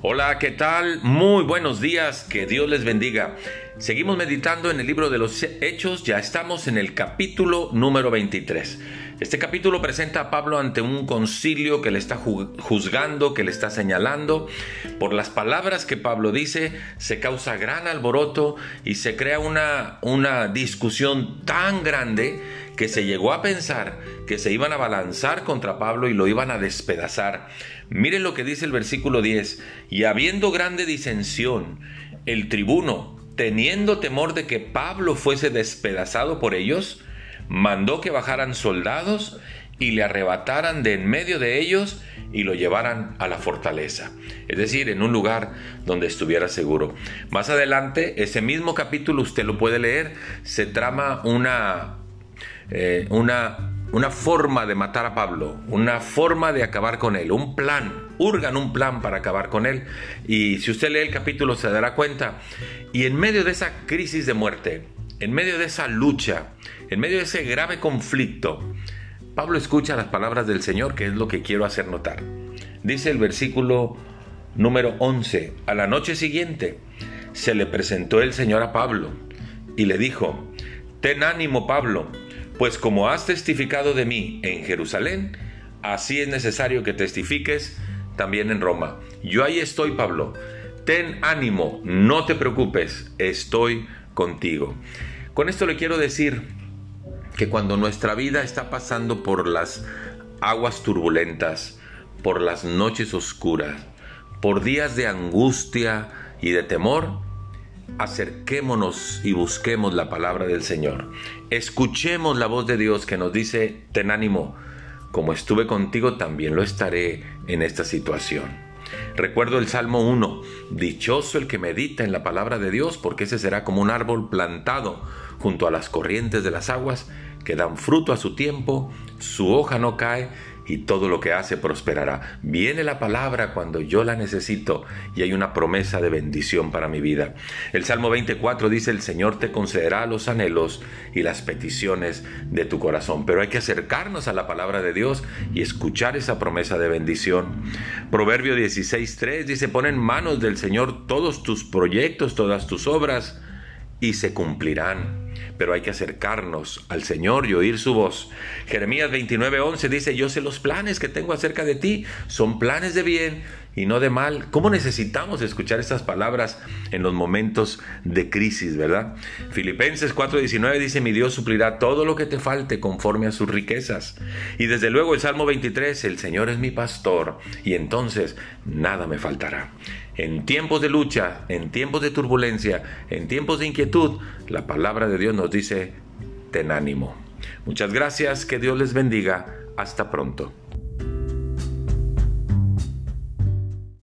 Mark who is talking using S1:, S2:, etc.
S1: Hola, ¿qué tal? Muy buenos días, que Dios les bendiga. Seguimos meditando en el libro de los Hechos, ya estamos en el capítulo número 23. Este capítulo presenta a Pablo ante un concilio que le está juzgando, que le está señalando. Por las palabras que Pablo dice, se causa gran alboroto y se crea una, una discusión tan grande que se llegó a pensar que se iban a balanzar contra Pablo y lo iban a despedazar. Miren lo que dice el versículo 10. Y habiendo grande disensión, el tribuno, teniendo temor de que Pablo fuese despedazado por ellos, mandó que bajaran soldados y le arrebataran de en medio de ellos y lo llevaran a la fortaleza, es decir, en un lugar donde estuviera seguro. Más adelante, ese mismo capítulo usted lo puede leer, se trama una, eh, una una forma de matar a Pablo, una forma de acabar con él, un plan, hurgan un plan para acabar con él. Y si usted lee el capítulo se dará cuenta. Y en medio de esa crisis de muerte, en medio de esa lucha, en medio de ese grave conflicto, Pablo escucha las palabras del Señor, que es lo que quiero hacer notar. Dice el versículo número 11, a la noche siguiente se le presentó el Señor a Pablo y le dijo, Ten ánimo Pablo, pues como has testificado de mí en Jerusalén, así es necesario que testifiques también en Roma. Yo ahí estoy, Pablo. Ten ánimo, no te preocupes, estoy contigo. Con esto le quiero decir que cuando nuestra vida está pasando por las aguas turbulentas, por las noches oscuras, por días de angustia y de temor, acerquémonos y busquemos la palabra del Señor. Escuchemos la voz de Dios que nos dice, ten ánimo, como estuve contigo también lo estaré en esta situación. Recuerdo el Salmo 1, dichoso el que medita en la palabra de Dios, porque ese será como un árbol plantado junto a las corrientes de las aguas, que dan fruto a su tiempo, su hoja no cae y todo lo que hace prosperará. Viene la palabra cuando yo la necesito y hay una promesa de bendición para mi vida. El Salmo 24 dice, el Señor te concederá los anhelos y las peticiones de tu corazón, pero hay que acercarnos a la palabra de Dios y escuchar esa promesa de bendición. Proverbio 16.3 dice, pon en manos del Señor todos tus proyectos, todas tus obras y se cumplirán pero hay que acercarnos al Señor y oír su voz. Jeremías 29:11 dice, yo sé los planes que tengo acerca de ti, son planes de bien y no de mal. ¿Cómo necesitamos escuchar estas palabras en los momentos de crisis, verdad? Filipenses 4:19 dice, mi Dios suplirá todo lo que te falte conforme a sus riquezas. Y desde luego el Salmo 23, el Señor es mi pastor y entonces nada me faltará. En tiempos de lucha, en tiempos de turbulencia, en tiempos de inquietud, la palabra de Dios nos dice, ten ánimo. Muchas gracias, que Dios les bendiga. Hasta pronto.